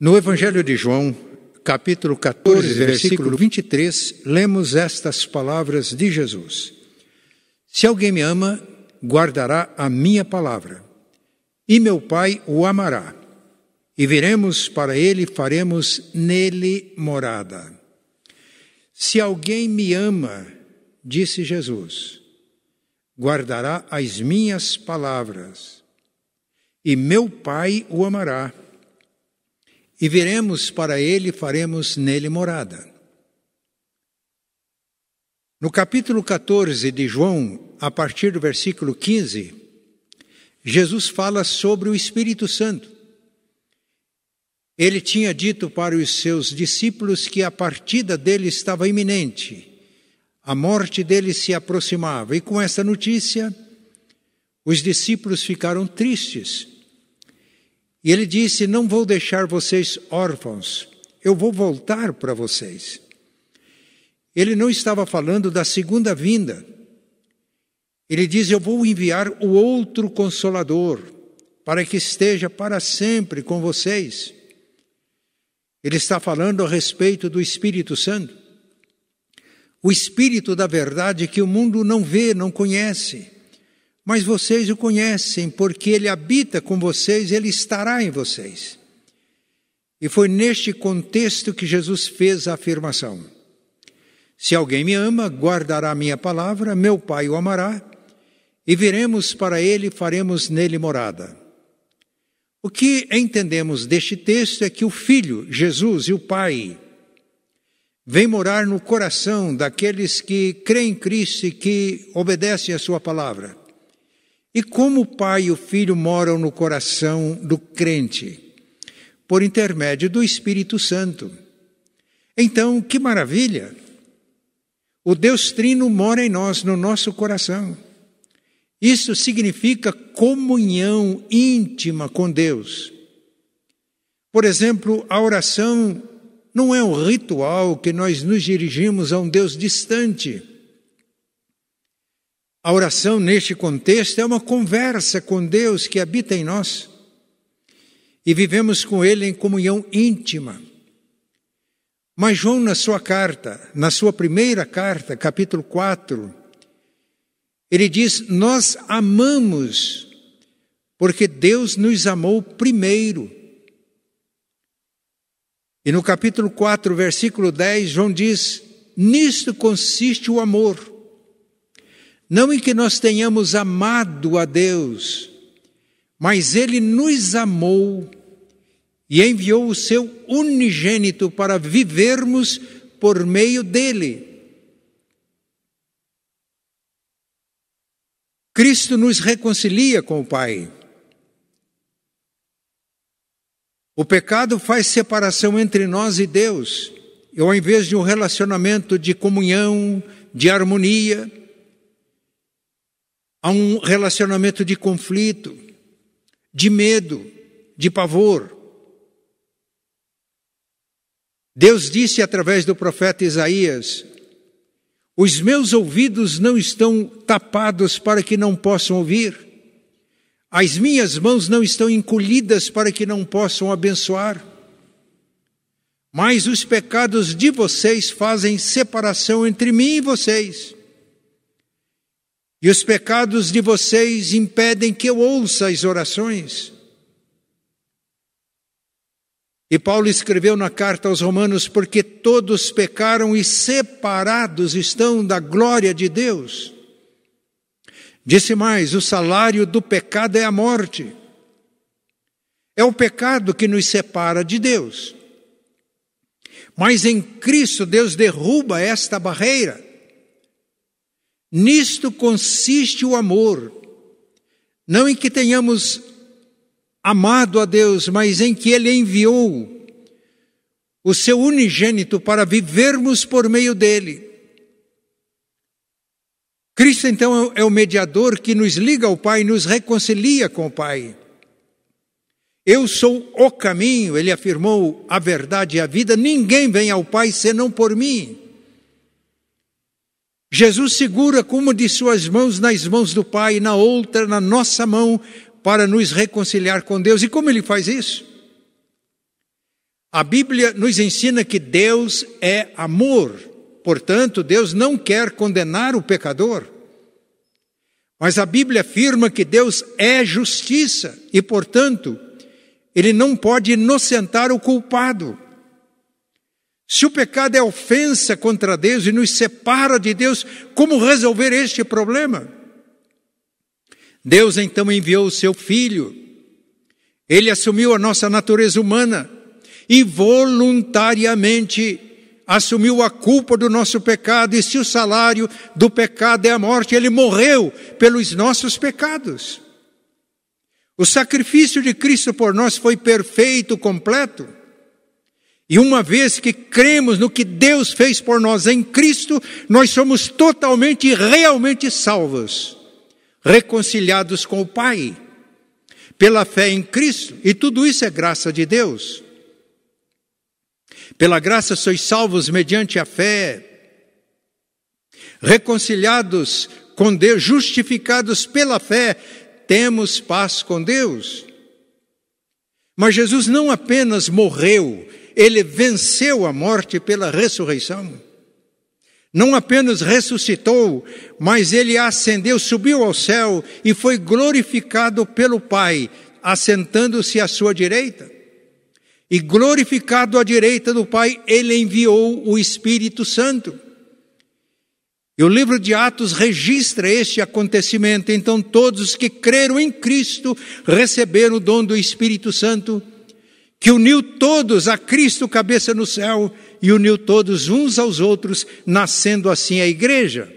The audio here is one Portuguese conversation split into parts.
No Evangelho de João, capítulo 14, versículo 23, lemos estas palavras de Jesus: Se alguém me ama, guardará a minha palavra, e meu Pai o amará, e viremos para ele faremos nele morada. Se alguém me ama, disse Jesus, guardará as minhas palavras, e meu Pai o amará e viremos para ele e faremos nele morada. No capítulo 14 de João, a partir do versículo 15, Jesus fala sobre o Espírito Santo. Ele tinha dito para os seus discípulos que a partida dele estava iminente, a morte dele se aproximava, e com essa notícia, os discípulos ficaram tristes e ele disse: Não vou deixar vocês órfãos, eu vou voltar para vocês. Ele não estava falando da segunda vinda. Ele diz: Eu vou enviar o outro consolador, para que esteja para sempre com vocês. Ele está falando a respeito do Espírito Santo. O Espírito da verdade que o mundo não vê, não conhece mas vocês o conhecem, porque ele habita com vocês, ele estará em vocês. E foi neste contexto que Jesus fez a afirmação: Se alguém me ama, guardará a minha palavra, meu Pai o amará, e viremos para ele e faremos nele morada. O que entendemos deste texto é que o Filho, Jesus e o Pai, vem morar no coração daqueles que creem em Cristo e que obedecem a Sua palavra. E como o Pai e o Filho moram no coração do crente? Por intermédio do Espírito Santo. Então, que maravilha! O Deus Trino mora em nós, no nosso coração. Isso significa comunhão íntima com Deus. Por exemplo, a oração não é um ritual que nós nos dirigimos a um Deus distante. A oração, neste contexto, é uma conversa com Deus que habita em nós e vivemos com Ele em comunhão íntima. Mas João, na sua carta, na sua primeira carta, capítulo 4, ele diz: Nós amamos porque Deus nos amou primeiro. E no capítulo 4, versículo 10, João diz: Nisto consiste o amor não em que nós tenhamos amado a Deus, mas Ele nos amou e enviou o seu unigênito para vivermos por meio dele. Cristo nos reconcilia com o Pai. O pecado faz separação entre nós e Deus. E ao invés de um relacionamento de comunhão, de harmonia, a um relacionamento de conflito, de medo, de pavor. Deus disse através do profeta Isaías: Os meus ouvidos não estão tapados para que não possam ouvir, as minhas mãos não estão encolhidas para que não possam abençoar. Mas os pecados de vocês fazem separação entre mim e vocês e os pecados de vocês impedem que eu ouça as orações. E Paulo escreveu na carta aos Romanos: porque todos pecaram e separados estão da glória de Deus. Disse mais: o salário do pecado é a morte. É o pecado que nos separa de Deus. Mas em Cristo Deus derruba esta barreira Nisto consiste o amor, não em que tenhamos amado a Deus, mas em que Ele enviou o seu unigênito para vivermos por meio dele. Cristo, então, é o mediador que nos liga ao Pai, nos reconcilia com o Pai. Eu sou o caminho, ele afirmou, a verdade e a vida, ninguém vem ao Pai senão por mim. Jesus segura com uma de suas mãos nas mãos do Pai e na outra na nossa mão para nos reconciliar com Deus. E como ele faz isso? A Bíblia nos ensina que Deus é amor, portanto, Deus não quer condenar o pecador. Mas a Bíblia afirma que Deus é justiça e, portanto, Ele não pode inocentar o culpado. Se o pecado é ofensa contra Deus e nos separa de Deus, como resolver este problema? Deus então enviou o seu Filho. Ele assumiu a nossa natureza humana e voluntariamente assumiu a culpa do nosso pecado, e se o salário do pecado é a morte, ele morreu pelos nossos pecados. O sacrifício de Cristo por nós foi perfeito, completo. E uma vez que cremos no que Deus fez por nós em Cristo, nós somos totalmente e realmente salvos, reconciliados com o Pai, pela fé em Cristo, e tudo isso é graça de Deus. Pela graça sois salvos mediante a fé, reconciliados com Deus, justificados pela fé, temos paz com Deus. Mas Jesus não apenas morreu, ele venceu a morte pela ressurreição. Não apenas ressuscitou, mas ele ascendeu, subiu ao céu e foi glorificado pelo Pai, assentando-se à sua direita. E glorificado à direita do Pai, ele enviou o Espírito Santo. E o livro de Atos registra este acontecimento. Então, todos os que creram em Cristo receberam o dom do Espírito Santo que uniu todos a Cristo cabeça no céu e uniu todos uns aos outros, nascendo assim a igreja.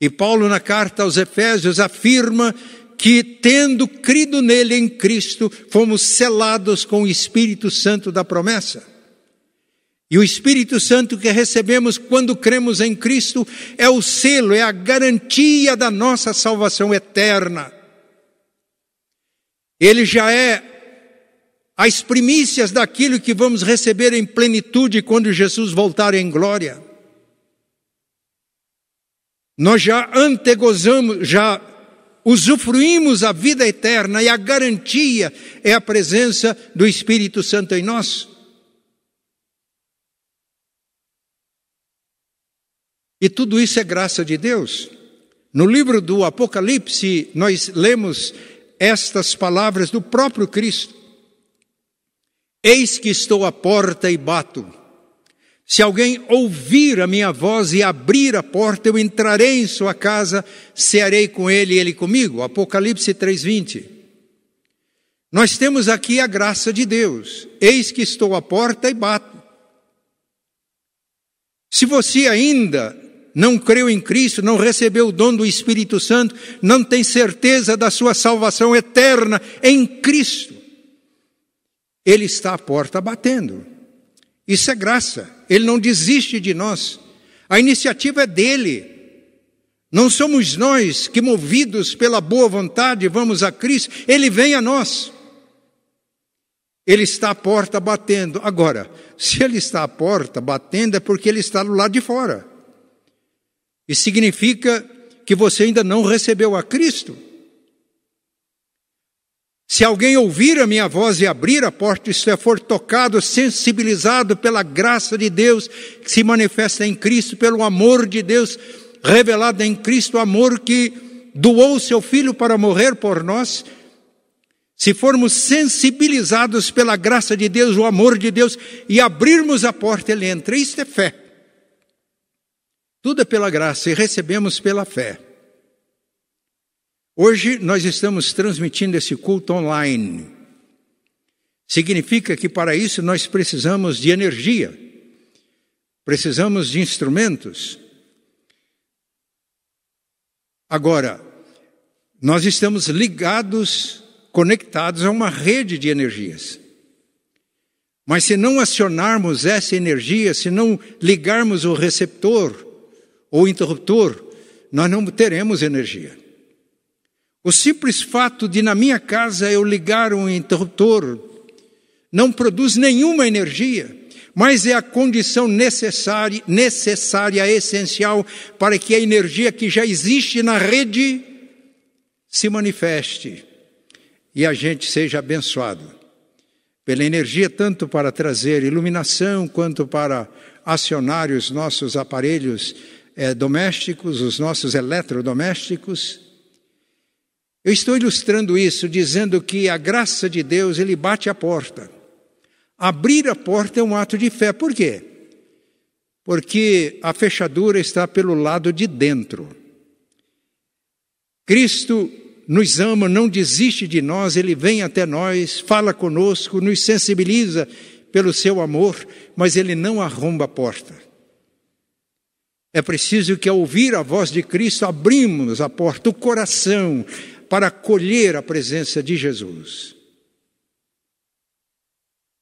E Paulo, na carta aos Efésios, afirma que, tendo crido nele em Cristo, fomos selados com o Espírito Santo da promessa. E o Espírito Santo que recebemos quando cremos em Cristo é o selo, é a garantia da nossa salvação eterna. Ele já é as primícias daquilo que vamos receber em plenitude quando Jesus voltar em glória. Nós já antegozamos, já usufruímos a vida eterna e a garantia é a presença do Espírito Santo em nós. E tudo isso é graça de Deus. No livro do Apocalipse, nós lemos estas palavras do próprio Cristo. Eis que estou à porta e bato. Se alguém ouvir a minha voz e abrir a porta, eu entrarei em sua casa, cearei com ele e ele comigo. Apocalipse 3:20. Nós temos aqui a graça de Deus. Eis que estou à porta e bato. Se você ainda não creu em Cristo, não recebeu o dom do Espírito Santo, não tem certeza da sua salvação eterna em Cristo, ele está à porta batendo. Isso é graça. Ele não desiste de nós. A iniciativa é dele. Não somos nós que, movidos pela boa vontade, vamos a Cristo. Ele vem a nós. Ele está à porta batendo. Agora, se ele está à porta batendo, é porque ele está do lado de fora. E significa que você ainda não recebeu a Cristo. Se alguém ouvir a minha voz e abrir a porta, isto é, for tocado, sensibilizado pela graça de Deus que se manifesta em Cristo, pelo amor de Deus revelado em Cristo, o amor que doou seu filho para morrer por nós, se formos sensibilizados pela graça de Deus, o amor de Deus, e abrirmos a porta, ele entra. Isto é fé. Tudo é pela graça e recebemos pela fé. Hoje nós estamos transmitindo esse culto online. Significa que para isso nós precisamos de energia, precisamos de instrumentos. Agora, nós estamos ligados, conectados a uma rede de energias. Mas se não acionarmos essa energia, se não ligarmos o receptor ou interruptor, nós não teremos energia. O simples fato de na minha casa eu ligar um interruptor não produz nenhuma energia, mas é a condição necessária, necessária, essencial para que a energia que já existe na rede se manifeste e a gente seja abençoado. pela energia tanto para trazer iluminação quanto para acionar os nossos aparelhos eh, domésticos, os nossos eletrodomésticos. Eu estou ilustrando isso dizendo que a graça de Deus, ele bate a porta. Abrir a porta é um ato de fé. Por quê? Porque a fechadura está pelo lado de dentro. Cristo nos ama, não desiste de nós, ele vem até nós, fala conosco, nos sensibiliza pelo seu amor, mas ele não arromba a porta. É preciso que, ao ouvir a voz de Cristo, abrimos a porta, o coração, para acolher a presença de Jesus.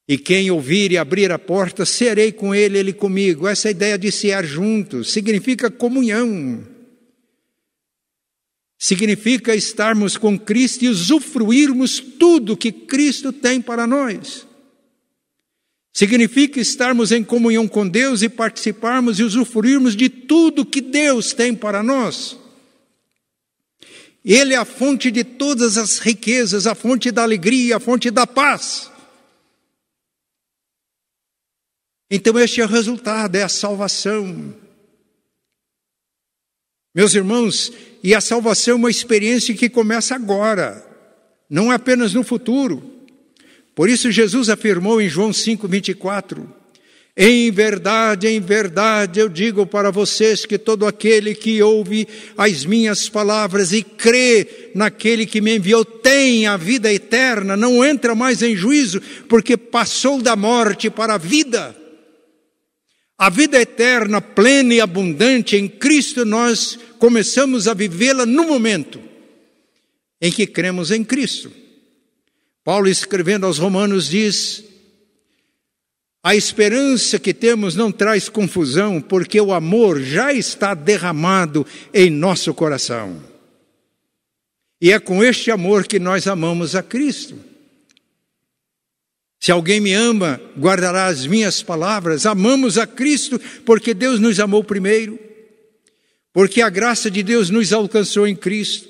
E quem ouvir e abrir a porta, serei com ele, ele comigo. Essa ideia de ser juntos significa comunhão. Significa estarmos com Cristo e usufruirmos tudo que Cristo tem para nós. Significa estarmos em comunhão com Deus e participarmos e usufruirmos de tudo que Deus tem para nós. Ele é a fonte de todas as riquezas, a fonte da alegria, a fonte da paz. Então, este é o resultado, é a salvação. Meus irmãos, e a salvação é uma experiência que começa agora, não é apenas no futuro. Por isso, Jesus afirmou em João 5,24: Em verdade, em verdade, eu digo para vocês que todo aquele que ouve as minhas palavras e crê naquele que me enviou tem a vida eterna, não entra mais em juízo, porque passou da morte para a vida. A vida eterna, plena e abundante em Cristo, nós começamos a vivê-la no momento em que cremos em Cristo. Paulo, escrevendo aos Romanos, diz: A esperança que temos não traz confusão, porque o amor já está derramado em nosso coração. E é com este amor que nós amamos a Cristo. Se alguém me ama, guardará as minhas palavras. Amamos a Cristo porque Deus nos amou primeiro, porque a graça de Deus nos alcançou em Cristo,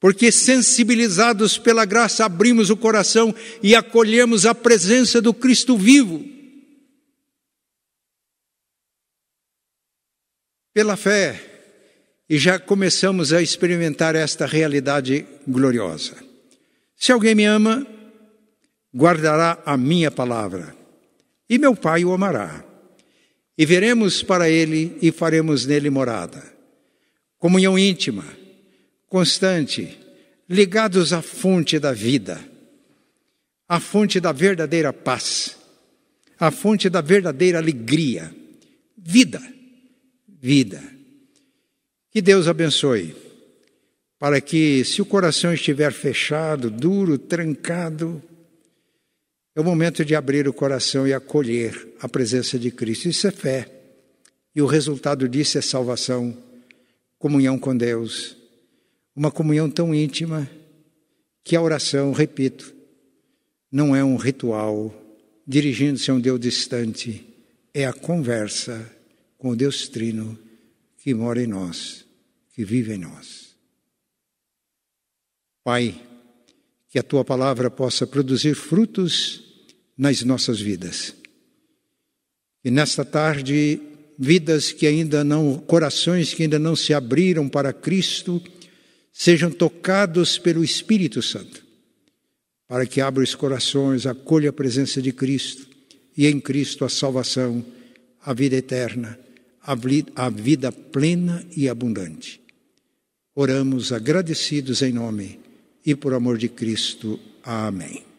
porque sensibilizados pela graça abrimos o coração e acolhemos a presença do Cristo vivo. Pela fé, e já começamos a experimentar esta realidade gloriosa. Se alguém me ama, guardará a minha palavra, e meu Pai o amará. E veremos para ele e faremos nele morada. Comunhão íntima, constante, ligados à fonte da vida, à fonte da verdadeira paz, à fonte da verdadeira alegria. Vida, vida. Que Deus abençoe, para que, se o coração estiver fechado, duro, trancado, é o momento de abrir o coração e acolher a presença de Cristo. Isso é fé. E o resultado disso é salvação, comunhão com Deus. Uma comunhão tão íntima que a oração, repito, não é um ritual dirigindo-se a um Deus distante, é a conversa com o Deus Trino que mora em nós, que vive em nós. Pai, que a tua palavra possa produzir frutos nas nossas vidas. E nesta tarde, vidas que ainda não, corações que ainda não se abriram para Cristo, sejam tocados pelo Espírito Santo, para que abra os corações, acolha a presença de Cristo e em Cristo a salvação, a vida eterna, a vida plena e abundante. Oramos agradecidos em nome e por amor de Cristo. Amém.